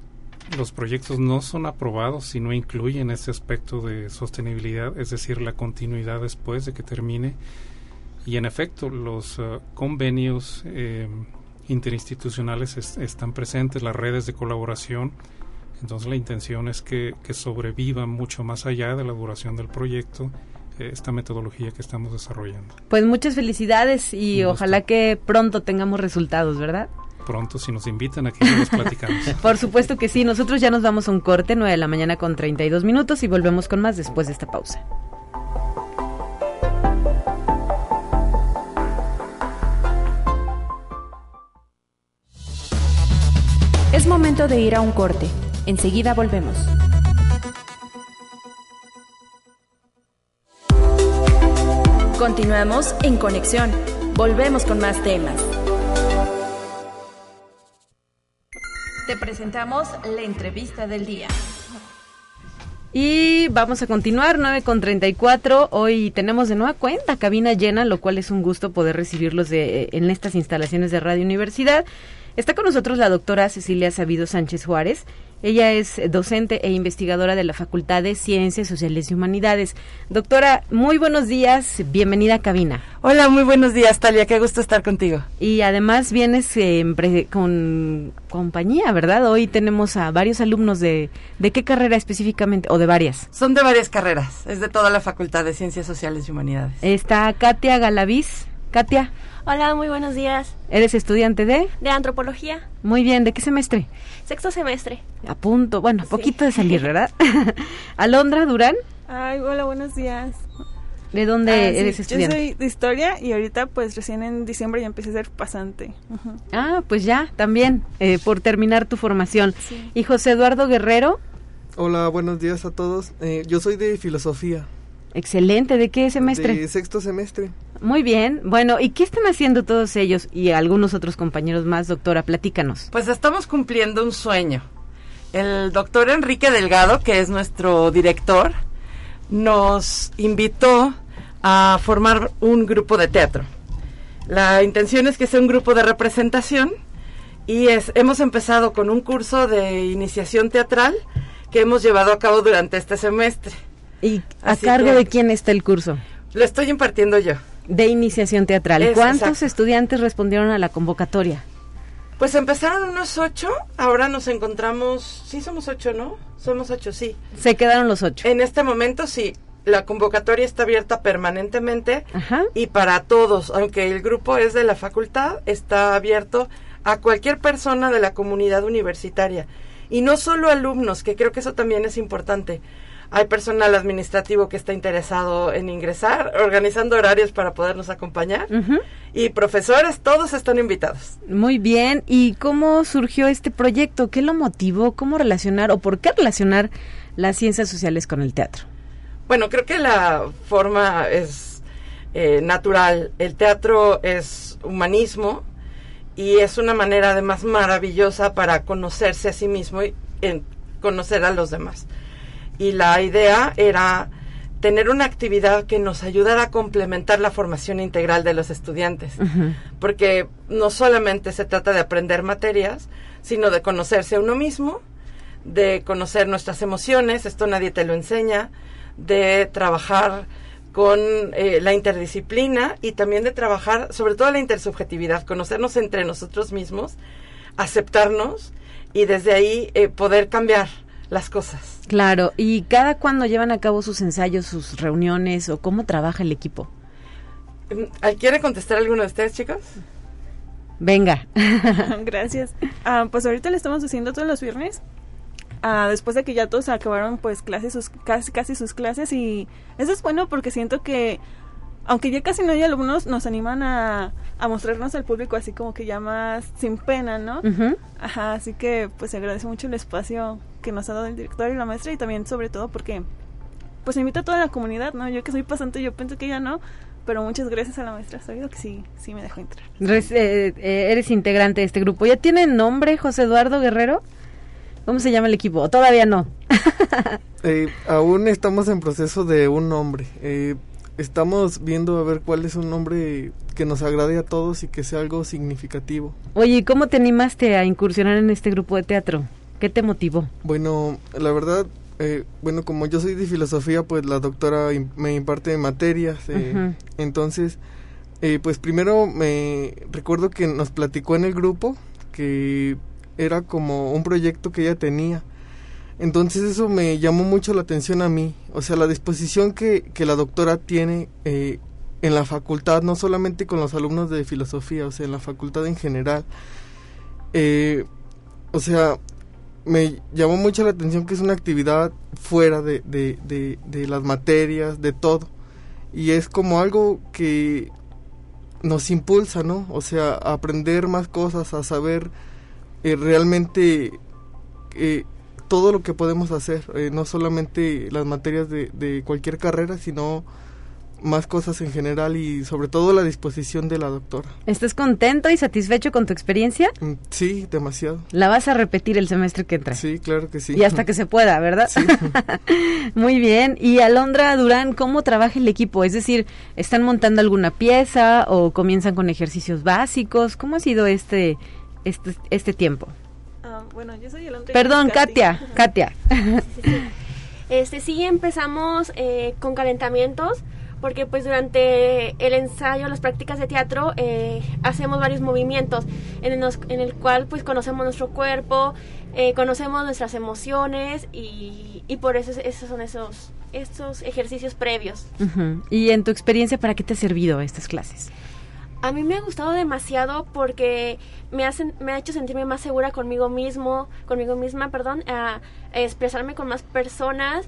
los proyectos no son aprobados si no incluyen ese aspecto de sostenibilidad, es decir, la continuidad después de que termine. Y en efecto, los uh, convenios eh, interinstitucionales es, están presentes, las redes de colaboración. Entonces la intención es que, que sobreviva mucho más allá de la duración del proyecto esta metodología que estamos desarrollando. Pues muchas felicidades y ojalá que pronto tengamos resultados, ¿verdad? Pronto, si nos invitan aquí, nos platicamos. Por supuesto que sí. Nosotros ya nos vamos a un corte, 9 de la mañana con 32 minutos y volvemos con más después de esta pausa. Es momento de ir a un corte. Enseguida volvemos. Continuamos en conexión. Volvemos con más temas. Te presentamos la entrevista del día. Y vamos a continuar, 9 con 34. Hoy tenemos de nueva cuenta cabina llena, lo cual es un gusto poder recibirlos de, en estas instalaciones de Radio Universidad. Está con nosotros la doctora Cecilia Sabido Sánchez Juárez. Ella es docente e investigadora de la Facultad de Ciencias Sociales y Humanidades. Doctora, muy buenos días, bienvenida a cabina. Hola, muy buenos días, Talia, qué gusto estar contigo. Y además vienes eh, con compañía, ¿verdad? Hoy tenemos a varios alumnos de, ¿de qué carrera específicamente o de varias? Son de varias carreras, es de toda la Facultad de Ciencias Sociales y Humanidades. Está Katia Galaviz. Katia. Hola, muy buenos días. ¿Eres estudiante de? De antropología. Muy bien, ¿de qué semestre? Sexto semestre. A punto, bueno, sí. poquito de salir, ¿verdad? Alondra Durán. Ay, hola, buenos días. ¿De dónde ah, eres sí, estudiante? Yo soy de historia y ahorita pues recién en diciembre ya empecé a ser pasante. Uh -huh. Ah, pues ya, también, eh, por terminar tu formación. Sí. ¿Y José Eduardo Guerrero? Hola, buenos días a todos. Eh, yo soy de filosofía. Excelente, ¿de qué semestre? De sexto semestre. Muy bien, bueno, ¿y qué están haciendo todos ellos y algunos otros compañeros más, doctora? Platícanos. Pues estamos cumpliendo un sueño. El doctor Enrique Delgado, que es nuestro director, nos invitó a formar un grupo de teatro. La intención es que sea un grupo de representación y es, hemos empezado con un curso de iniciación teatral que hemos llevado a cabo durante este semestre. ¿Y a Así cargo que, de quién está el curso? Lo estoy impartiendo yo. De iniciación teatral. Es, ¿Cuántos exacto. estudiantes respondieron a la convocatoria? Pues empezaron unos ocho, ahora nos encontramos, sí somos ocho, ¿no? Somos ocho, sí. Se quedaron los ocho. En este momento sí, la convocatoria está abierta permanentemente Ajá. y para todos, aunque el grupo es de la facultad, está abierto a cualquier persona de la comunidad universitaria. Y no solo alumnos, que creo que eso también es importante hay personal administrativo que está interesado en ingresar, organizando horarios para podernos acompañar. Uh -huh. Y profesores, todos están invitados. Muy bien. ¿Y cómo surgió este proyecto? ¿Qué lo motivó? ¿Cómo relacionar o por qué relacionar las ciencias sociales con el teatro? Bueno, creo que la forma es eh, natural. El teatro es humanismo y es una manera además maravillosa para conocerse a sí mismo y en, conocer a los demás y la idea era tener una actividad que nos ayudara a complementar la formación integral de los estudiantes. Porque no solamente se trata de aprender materias, sino de conocerse a uno mismo, de conocer nuestras emociones, esto nadie te lo enseña, de trabajar con eh, la interdisciplina y también de trabajar sobre todo la intersubjetividad, conocernos entre nosotros mismos, aceptarnos y desde ahí eh, poder cambiar las cosas. Claro, ¿y cada cuando llevan a cabo sus ensayos, sus reuniones o cómo trabaja el equipo? ¿Quiere contestar alguno de ustedes, chicos? Venga. Gracias. Ah, pues ahorita le estamos haciendo todos los viernes. Ah, después de que ya todos acabaron pues clases sus, casi, casi sus clases y eso es bueno porque siento que aunque ya casi no hay alumnos nos animan a, a mostrarnos al público así como que ya más sin pena, ¿no? Ajá, así que pues se agradece mucho el espacio que nos ha dado el director y la maestra y también sobre todo porque pues invita a toda la comunidad, ¿no? Yo que soy pasante yo pienso que ya no, pero muchas gracias a la maestra, sabido que sí, sí me dejó entrar. Eh, eh, eres integrante de este grupo. ¿Ya tiene nombre José Eduardo Guerrero? ¿Cómo se llama el equipo? Todavía no. Eh, aún estamos en proceso de un nombre. Eh, estamos viendo a ver cuál es un nombre que nos agrade a todos y que sea algo significativo. Oye, ¿cómo te animaste a incursionar en este grupo de teatro? ¿Qué te motivó? Bueno, la verdad, eh, bueno, como yo soy de filosofía, pues la doctora me imparte materias. Entonces, pues primero me recuerdo que nos platicó en el grupo que era como un proyecto que ella tenía. Entonces eso me llamó mucho la atención a mí, o sea, la disposición que, que la doctora tiene eh, en la facultad, no solamente con los alumnos de filosofía, o sea, en la facultad en general. Eh, o sea, me llamó mucho la atención que es una actividad fuera de, de, de, de las materias, de todo. Y es como algo que nos impulsa, ¿no? O sea, a aprender más cosas, a saber eh, realmente eh, todo lo que podemos hacer, eh, no solamente las materias de, de, cualquier carrera, sino más cosas en general y sobre todo la disposición de la doctora. ¿Estás contento y satisfecho con tu experiencia? Mm, sí, demasiado. ¿La vas a repetir el semestre que entra? Sí, claro que sí. Y hasta que se pueda, ¿verdad? Sí. Muy bien. Y Alondra Durán, ¿cómo trabaja el equipo? Es decir, ¿están montando alguna pieza o comienzan con ejercicios básicos? ¿Cómo ha sido este este, este tiempo? Uh, bueno, yo soy Alondra Perdón, Katia, Katia. Sí, sí. Este, sí empezamos eh, con calentamientos porque pues durante el ensayo, las prácticas de teatro, eh, hacemos varios movimientos en el, en el, cual pues conocemos nuestro cuerpo, eh, conocemos nuestras emociones y, y por eso esos son esos, estos ejercicios previos. Uh -huh. ¿Y en tu experiencia para qué te ha servido estas clases? A mí me ha gustado demasiado porque me, hacen, me ha hecho sentirme más segura conmigo mismo, conmigo misma, perdón, a expresarme con más personas.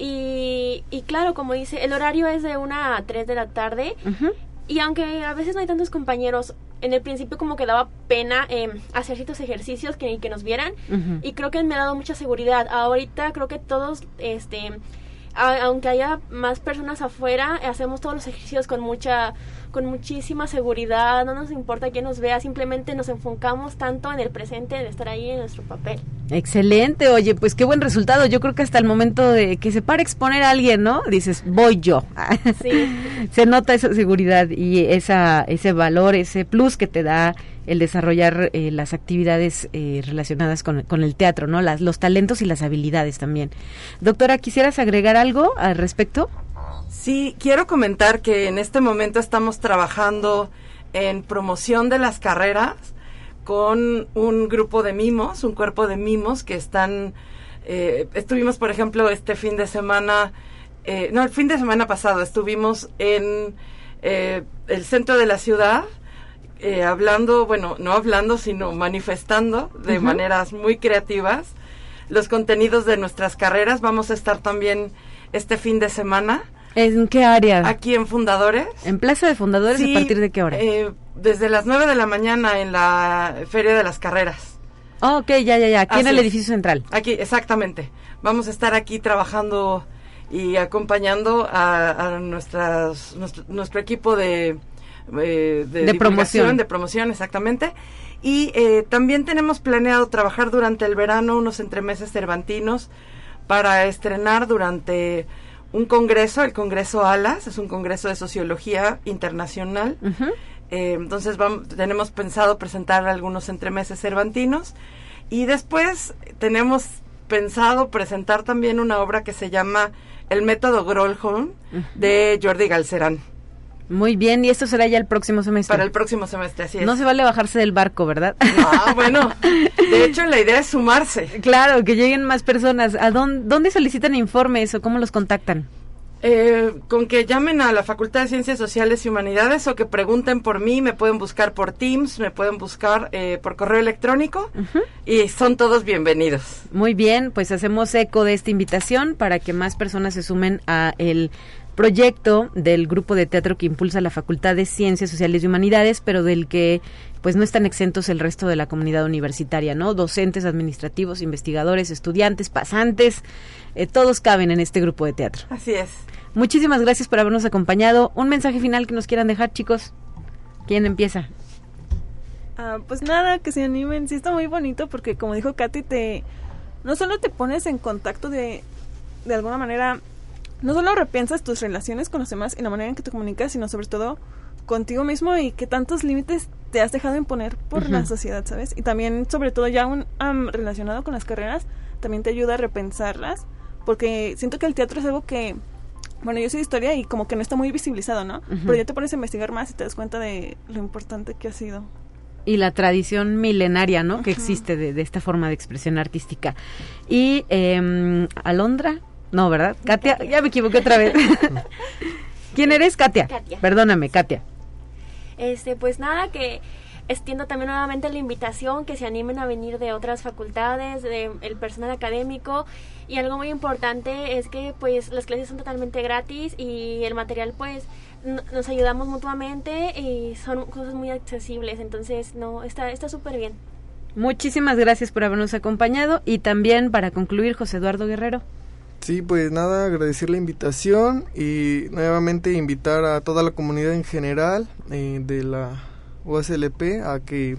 Y, y, claro, como dice, el horario es de una a 3 de la tarde. Uh -huh. Y aunque a veces no hay tantos compañeros, en el principio como que daba pena eh, hacer ciertos ejercicios que, que nos vieran. Uh -huh. Y creo que me ha dado mucha seguridad. Ahorita creo que todos, este, a, aunque haya más personas afuera, hacemos todos los ejercicios con mucha con muchísima seguridad, no nos importa quién nos vea, simplemente nos enfocamos tanto en el presente, en estar ahí en nuestro papel. Excelente, oye, pues qué buen resultado. Yo creo que hasta el momento de que se para exponer a alguien, ¿no? Dices, voy yo. Sí. se nota esa seguridad y esa, ese valor, ese plus que te da el desarrollar eh, las actividades eh, relacionadas con, con, el teatro, ¿no? Las, los talentos y las habilidades también. Doctora, ¿quisieras agregar algo al respecto? Sí, quiero comentar que en este momento estamos trabajando en promoción de las carreras con un grupo de mimos, un cuerpo de mimos que están, eh, estuvimos por ejemplo este fin de semana, eh, no, el fin de semana pasado estuvimos en eh, el centro de la ciudad eh, hablando, bueno, no hablando, sino manifestando de uh -huh. maneras muy creativas los contenidos de nuestras carreras. Vamos a estar también este fin de semana ¿En qué área? Aquí en Fundadores. ¿En Plaza de Fundadores? Sí, ¿A partir de qué hora? Eh, desde las 9 de la mañana en la Feria de las Carreras. Oh, ok, ya, ya, ya. Aquí Así en el edificio central. Aquí, exactamente. Vamos a estar aquí trabajando y acompañando a, a nuestras, nuestro, nuestro, equipo de, eh, de, de promoción. De promoción, exactamente. Y eh, también tenemos planeado trabajar durante el verano unos entremeses cervantinos para estrenar durante un congreso, el Congreso ALAS, es un congreso de sociología internacional. Eh, entonces vamos, tenemos pensado presentar algunos entremeses cervantinos y después tenemos pensado presentar también una obra que se llama El método Grolholm de Jordi Galcerán. Muy bien, y esto será ya el próximo semestre. Para el próximo semestre, así es. No se vale bajarse del barco, ¿verdad? Ah, bueno, de hecho la idea es sumarse. Claro, que lleguen más personas. ¿A dónde, dónde solicitan informes o cómo los contactan? Eh, con que llamen a la Facultad de Ciencias Sociales y Humanidades o que pregunten por mí, me pueden buscar por Teams, me pueden buscar eh, por correo electrónico y son todos bienvenidos. Muy bien, pues hacemos eco de esta invitación para que más personas se sumen a el proyecto del grupo de teatro que impulsa la Facultad de Ciencias Sociales y Humanidades, pero del que pues no están exentos el resto de la comunidad universitaria, ¿no? Docentes, administrativos, investigadores, estudiantes, pasantes, eh, todos caben en este grupo de teatro. Así es. Muchísimas gracias por habernos acompañado. Un mensaje final que nos quieran dejar, chicos. ¿Quién empieza? Ah, pues nada, que se animen. Sí está muy bonito porque como dijo Katy, te no solo te pones en contacto de de alguna manera no solo repiensas tus relaciones con los demás y la manera en que te comunicas, sino sobre todo contigo mismo y qué tantos límites te has dejado imponer por la sociedad, ¿sabes? Y también, sobre todo, ya un, relacionado con las carreras, también te ayuda a repensarlas, porque siento que el teatro es algo que, bueno, yo soy de historia y como que no está muy visibilizado, ¿no? Pero ya te pones a investigar más y te das cuenta de lo importante que ha sido. Y la tradición milenaria, ¿no? Que existe de, esta forma de expresión artística. Y eh, Alondra, no, ¿verdad? Katia, ya me equivoqué otra vez. ¿Quién eres, Katia? Katia. Perdóname, Katia. Este, pues nada, que extiendo también nuevamente la invitación, que se animen a venir de otras facultades, de el personal académico y algo muy importante es que pues las clases son totalmente gratis y el material pues nos ayudamos mutuamente y son cosas muy accesibles, entonces no, está está súper bien. Muchísimas gracias por habernos acompañado y también para concluir José Eduardo Guerrero. Sí, pues nada, agradecer la invitación y nuevamente invitar a toda la comunidad en general eh, de la USLP a que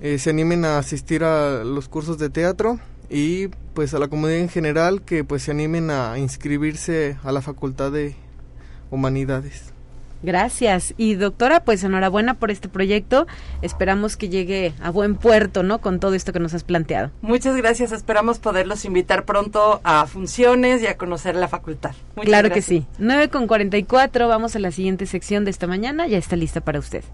eh, se animen a asistir a los cursos de teatro y pues a la comunidad en general que pues se animen a inscribirse a la Facultad de Humanidades. Gracias. Y doctora, pues enhorabuena por este proyecto. Esperamos que llegue a buen puerto, ¿no? Con todo esto que nos has planteado. Muchas gracias. Esperamos poderlos invitar pronto a funciones y a conocer la facultad. claro que sí. 9 con 44. Vamos a la siguiente sección de esta mañana. Ya está lista para usted.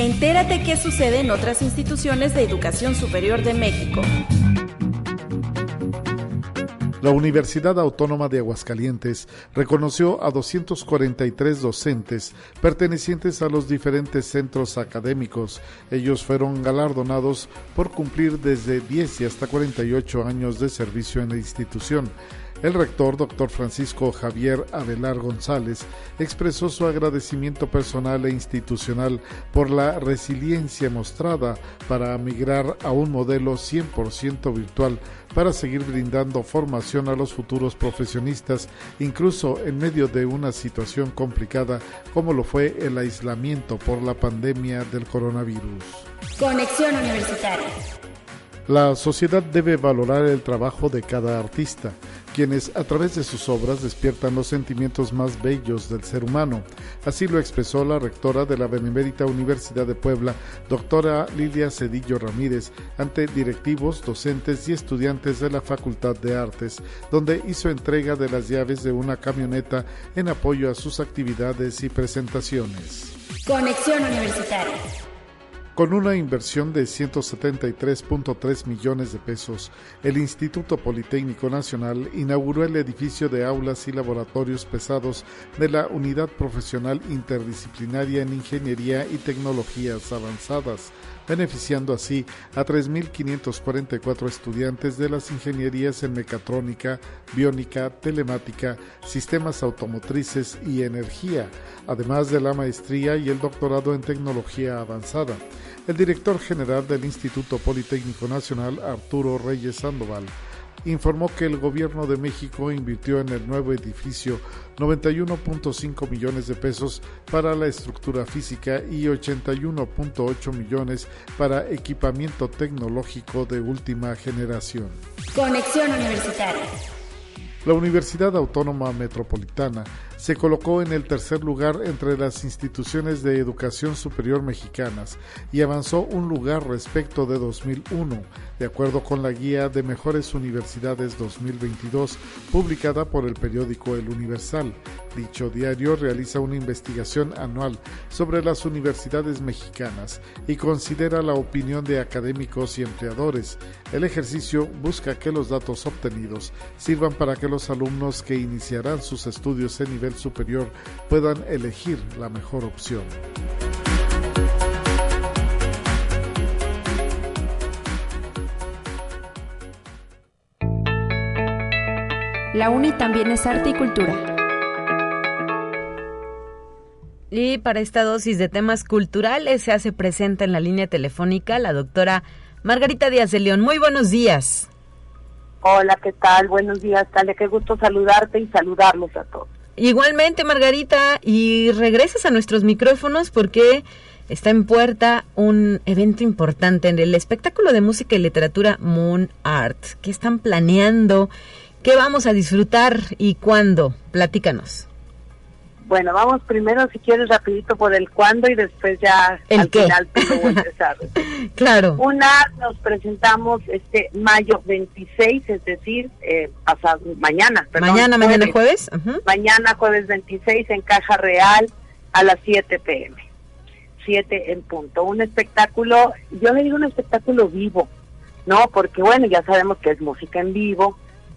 Entérate qué sucede en otras instituciones de educación superior de México. La Universidad Autónoma de Aguascalientes reconoció a 243 docentes pertenecientes a los diferentes centros académicos. Ellos fueron galardonados por cumplir desde 10 y hasta 48 años de servicio en la institución. El rector, doctor Francisco Javier Abelar González, expresó su agradecimiento personal e institucional por la resiliencia mostrada para migrar a un modelo 100% virtual para seguir brindando formación a los futuros profesionistas, incluso en medio de una situación complicada como lo fue el aislamiento por la pandemia del coronavirus. Conexión Universitaria. La sociedad debe valorar el trabajo de cada artista, quienes a través de sus obras despiertan los sentimientos más bellos del ser humano. Así lo expresó la rectora de la Benemérita Universidad de Puebla, doctora Lilia Cedillo Ramírez, ante directivos, docentes y estudiantes de la Facultad de Artes, donde hizo entrega de las llaves de una camioneta en apoyo a sus actividades y presentaciones. Conexión Universitaria. Con una inversión de 173.3 millones de pesos, el Instituto Politécnico Nacional inauguró el edificio de aulas y laboratorios pesados de la Unidad Profesional Interdisciplinaria en Ingeniería y Tecnologías Avanzadas, beneficiando así a 3.544 estudiantes de las ingenierías en mecatrónica, biónica, telemática, sistemas automotrices y energía, además de la maestría y el doctorado en tecnología avanzada. El director general del Instituto Politécnico Nacional, Arturo Reyes Sandoval, informó que el gobierno de México invirtió en el nuevo edificio 91.5 millones de pesos para la estructura física y 81.8 millones para equipamiento tecnológico de última generación. Conexión Universitaria. La Universidad Autónoma Metropolitana se colocó en el tercer lugar entre las instituciones de educación superior mexicanas y avanzó un lugar respecto de 2001, de acuerdo con la guía de mejores universidades 2022 publicada por el periódico El Universal. Dicho diario realiza una investigación anual sobre las universidades mexicanas y considera la opinión de académicos y empleadores. El ejercicio busca que los datos obtenidos sirvan para que los alumnos que iniciarán sus estudios en nivel superior puedan elegir la mejor opción. La UNI también es arte y cultura. Y para esta dosis de temas culturales se hace presente en la línea telefónica la doctora Margarita Díaz de León. Muy buenos días. Hola, ¿qué tal? Buenos días, Talia. Qué gusto saludarte y saludarlos a todos. Igualmente, Margarita, y regresas a nuestros micrófonos porque está en puerta un evento importante en el espectáculo de música y literatura Moon Art. ¿Qué están planeando? ¿Qué vamos a disfrutar y cuándo? Platícanos. Bueno, vamos primero, si quieres, rapidito por el cuándo y después ya ¿El al qué? final te lo voy a empezar. Claro. Una, nos presentamos este mayo 26, es decir, eh, pasado, mañana. perdón, mañana, mañana jueves. Ajá. Mañana jueves 26 en Caja Real a las 7 pm. 7 en punto. Un espectáculo, yo le digo un espectáculo vivo, ¿no? Porque bueno, ya sabemos que es música en vivo,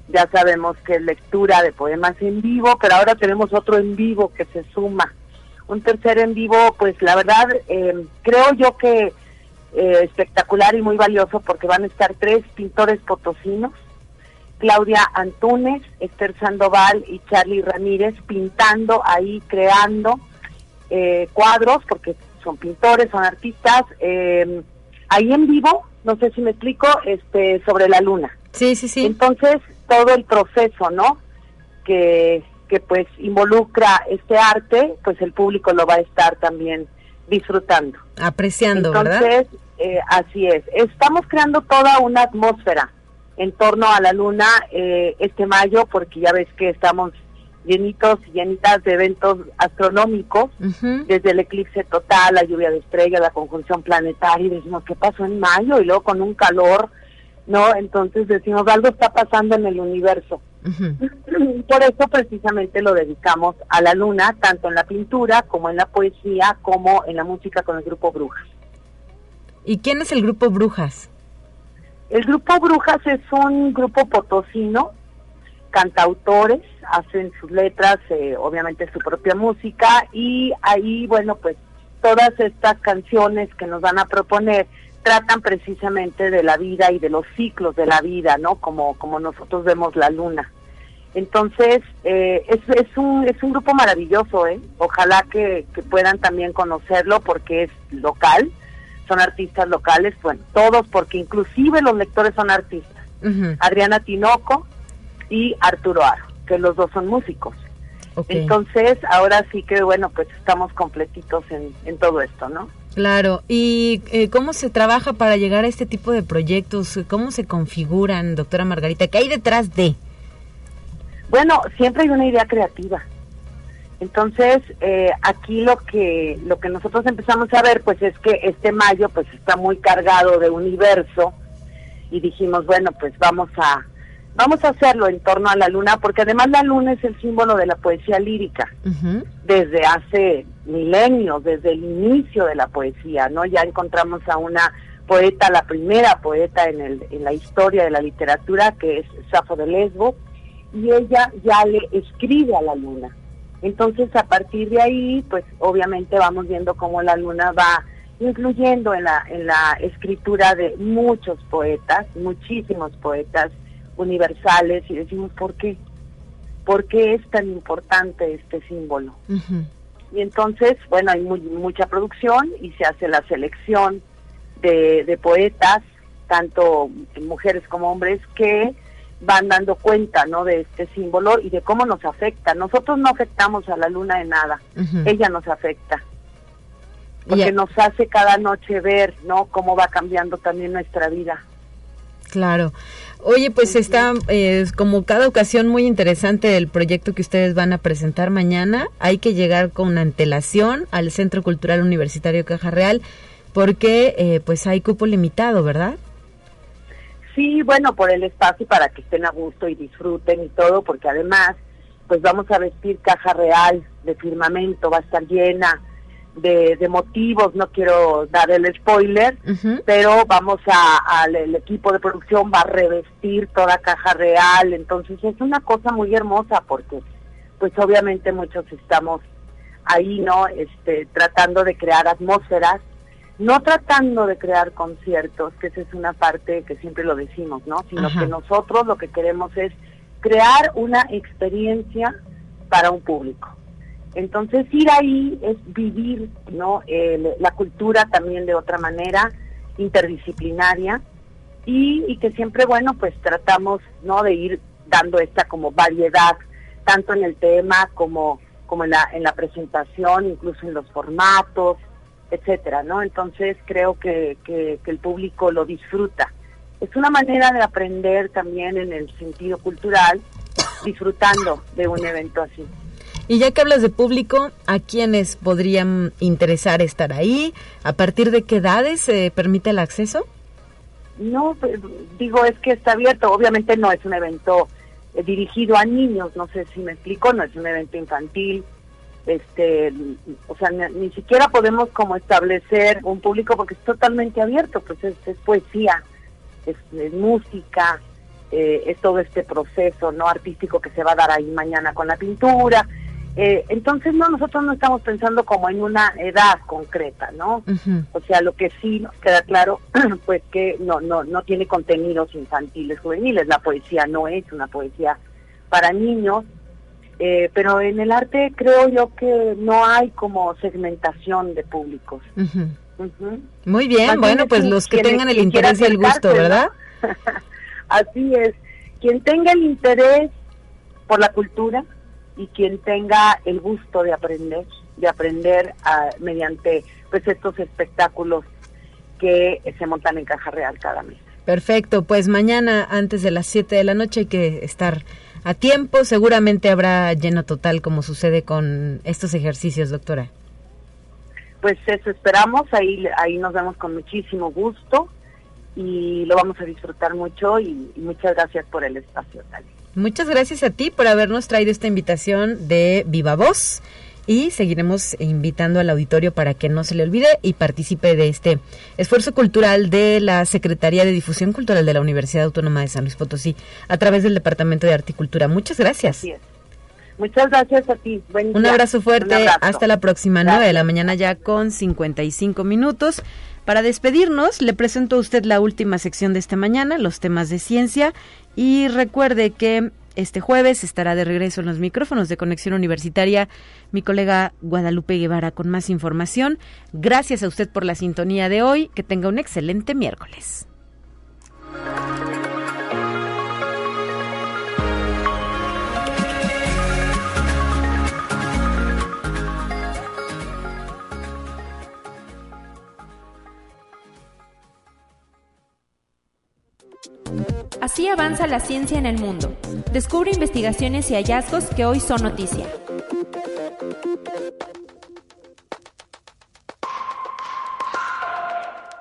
ya sabemos que es lectura de poemas en vivo, pero ahora tenemos otro en vivo que se suma. Un tercer en vivo, pues la verdad, eh, creo yo que eh, espectacular y muy valioso porque van a estar tres pintores potosinos, Claudia Antúnez, Esther Sandoval y Charlie Ramírez pintando ahí, creando eh, cuadros, porque son pintores, son artistas, eh, ahí en vivo, no sé si me explico, este, sobre la luna. Sí, sí, sí. Entonces, todo el proceso, ¿no? Que, que pues involucra este arte, pues el público lo va a estar también disfrutando. Apreciando, Entonces, ¿verdad? eh, así es. Estamos creando toda una atmósfera en torno a la luna eh, este mayo, porque ya ves que estamos llenitos y llenitas de eventos astronómicos, desde el eclipse total, la lluvia de estrellas, la conjunción planetaria, y decimos, ¿qué pasó en mayo? Y luego con un calor, ¿no? Entonces decimos, algo está pasando en el universo. Por eso precisamente lo dedicamos a la luna, tanto en la pintura como en la poesía, como en la música con el grupo Brujas. ¿Y quién es el grupo Brujas? El grupo Brujas es un grupo potosino, cantautores, hacen sus letras, eh, obviamente su propia música y ahí, bueno, pues todas estas canciones que nos van a proponer tratan precisamente de la vida y de los ciclos de la vida, ¿no? Como, como nosotros vemos la luna. Entonces, eh, es, es, un, es un grupo maravilloso, ¿eh? Ojalá que, que puedan también conocerlo porque es local, son artistas locales, bueno, todos, porque inclusive los lectores son artistas. Adriana Tinoco y Arturo Aro, que los dos son músicos. Entonces, ahora sí que, bueno, pues estamos completitos en, en todo esto, ¿no? Claro, ¿y eh, cómo se trabaja para llegar a este tipo de proyectos? ¿Cómo se configuran, doctora Margarita? ¿Qué hay detrás de? Bueno, siempre hay una idea creativa. Entonces, eh, aquí lo que lo que nosotros empezamos a ver, pues es que este mayo, pues está muy cargado de universo y dijimos, bueno, pues vamos a vamos a hacerlo en torno a la luna, porque además la luna es el símbolo de la poesía lírica desde hace milenios, desde el inicio de la poesía, ¿no? Ya encontramos a una poeta, la primera poeta en, el, en la historia de la literatura, que es Safo de Lesbo, y ella ya le escribe a la luna. Entonces, a partir de ahí, pues obviamente vamos viendo cómo la luna va incluyendo en la, en la escritura de muchos poetas, muchísimos poetas universales, y decimos, ¿por qué? ¿Por qué es tan importante este símbolo? Y entonces, bueno, hay muy, mucha producción y se hace la selección de, de poetas, tanto mujeres como hombres, que van dando cuenta, ¿no? De este símbolo y de cómo nos afecta. Nosotros no afectamos a la luna de nada, ella nos afecta. Porque nos hace cada noche ver, ¿no? Cómo va cambiando también nuestra vida. Claro. Oye, pues está eh, como cada ocasión muy interesante el proyecto que ustedes van a presentar mañana. Hay que llegar con antelación al Centro Cultural Universitario Caja Real porque eh, pues hay cupo limitado, ¿verdad? Sí, bueno, por el espacio para que estén a gusto y disfruten y todo, porque además pues vamos a vestir Caja Real de firmamento, va a estar llena de, motivos, no quiero dar el spoiler, pero vamos a, el equipo de producción va a revestir toda caja real, entonces es una cosa muy hermosa porque pues obviamente muchos estamos ahí, ¿no? Este, tratando de crear atmósferas, no tratando de crear conciertos, que esa es una parte que siempre lo decimos, ¿no? Sino que nosotros lo que queremos es crear una experiencia para un público. Entonces ir ahí es vivir ¿no? la cultura también de otra manera, interdisciplinaria, y, que siempre, bueno, pues tratamos ¿no? de ir dando esta como variedad, tanto en el tema como, como en, la, en la presentación, incluso en los formatos, etcétera, ¿no? Entonces creo que, que el público lo disfruta. Es una manera de aprender también en el sentido cultural, disfrutando de un evento así. Y ya que hablas de público, ¿a quiénes podrían interesar estar ahí? ¿A partir de qué edades se permite el acceso? No, pues, digo, es que está abierto. Obviamente no es un evento eh, dirigido a niños, no sé si me explico, no es un evento infantil. Este, o sea, ni, siquiera podemos como establecer un público porque es totalmente abierto, pues es, poesía, es, música, eh, es todo este proceso no artístico que se va a dar ahí mañana con la pintura, eh, entonces, no, nosotros no estamos pensando como en una edad concreta, ¿no? O sea, lo que sí nos queda claro, pues que no, no, no tiene contenidos infantiles, juveniles. La poesía no es una poesía para niños, eh, pero en el arte creo yo que no hay como segmentación de públicos. Muy bien, bueno, pues los que tengan el interés y el gusto, ¿verdad? Así es. Quien tenga el interés por la cultura, y quien tenga el gusto de aprender, de aprender ah, mediante pues estos espectáculos que se montan en Caja Real cada mes. Perfecto, pues mañana antes de las 7 de la noche hay que estar a tiempo, seguramente habrá lleno total como sucede con estos ejercicios, doctora. Pues eso esperamos, ahí, ahí nos vemos con muchísimo gusto y lo vamos a disfrutar mucho y, muchas gracias por el espacio, Tali. Muchas gracias a ti por habernos traído esta invitación de Viva Voz y seguiremos invitando al auditorio para que no se le olvide y participe de este esfuerzo cultural de la Secretaría de Difusión Cultural de la Universidad Autónoma de San Luis Potosí a través del Departamento de Articultura. Muchas gracias. Muchas gracias a ti. Un abrazo fuerte. Hasta la próxima, 9 de la mañana ya con 55 minutos. Para despedirnos, le presento a usted la última sección de esta mañana, los temas de ciencia, y recuerde que este jueves estará de regreso en los micrófonos de Conexión Universitaria mi colega Guadalupe Guevara con más información. Gracias a usted por la sintonía de hoy. Que tenga un excelente miércoles. Así avanza la ciencia en el mundo. Descubre investigaciones y hallazgos que hoy son noticia.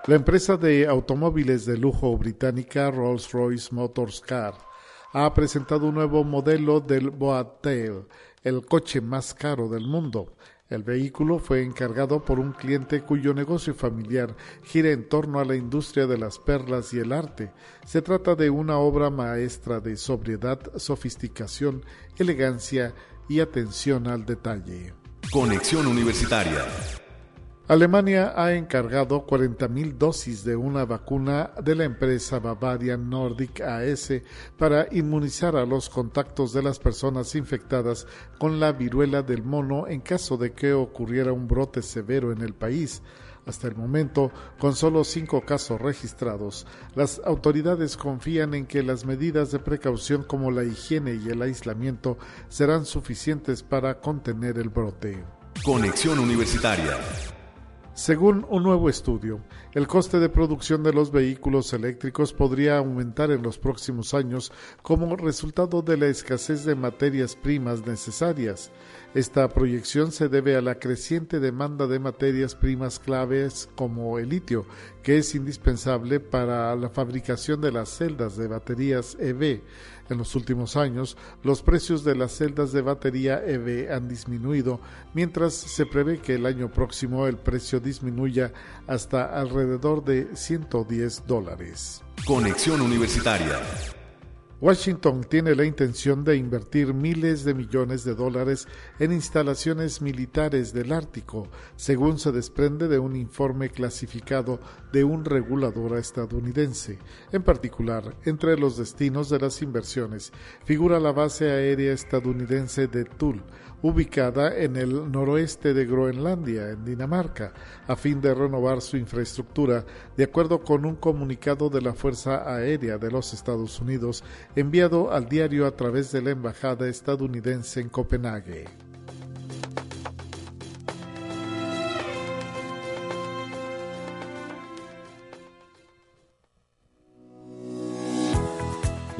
La empresa de automóviles de lujo británica Rolls-Royce Motors Car ha presentado un nuevo modelo del Boattail, el coche más caro del mundo. El vehículo fue encargado por un cliente cuyo negocio familiar gira en torno a la industria de las perlas y el arte. Se trata de una obra maestra de sobriedad, sofisticación, elegancia y atención al detalle. Conexión Universitaria Alemania ha encargado 40.000 dosis de una vacuna de la empresa Bavarian Nordic AS para inmunizar a los contactos de las personas infectadas con la viruela del mono en caso de que ocurriera un brote severo en el país. Hasta el momento, con solo cinco casos registrados, las autoridades confían en que las medidas de precaución como la higiene y el aislamiento serán suficientes para contener el brote. Conexión Universitaria. Según un nuevo estudio, el coste de producción de los vehículos eléctricos podría aumentar en los próximos años como resultado de la escasez de materias primas necesarias. Esta proyección se debe a la creciente demanda de materias primas claves como el litio, que es indispensable para la fabricación de las celdas de baterías EV. En los últimos años, los precios de las celdas de batería EV han disminuido, mientras se prevé que el año próximo el precio disminuya hasta alrededor de 110 dólares. Conexión Universitaria. Washington tiene la intención de invertir miles de millones de dólares en instalaciones militares del Ártico, según se desprende de un informe clasificado de un regulador estadounidense. En particular, entre los destinos de las inversiones figura la base aérea estadounidense de Tull, ubicada en el noroeste de Groenlandia, en Dinamarca, a fin de renovar su infraestructura, de acuerdo con un comunicado de la Fuerza Aérea de los Estados Unidos enviado al diario a través de la Embajada estadounidense en Copenhague.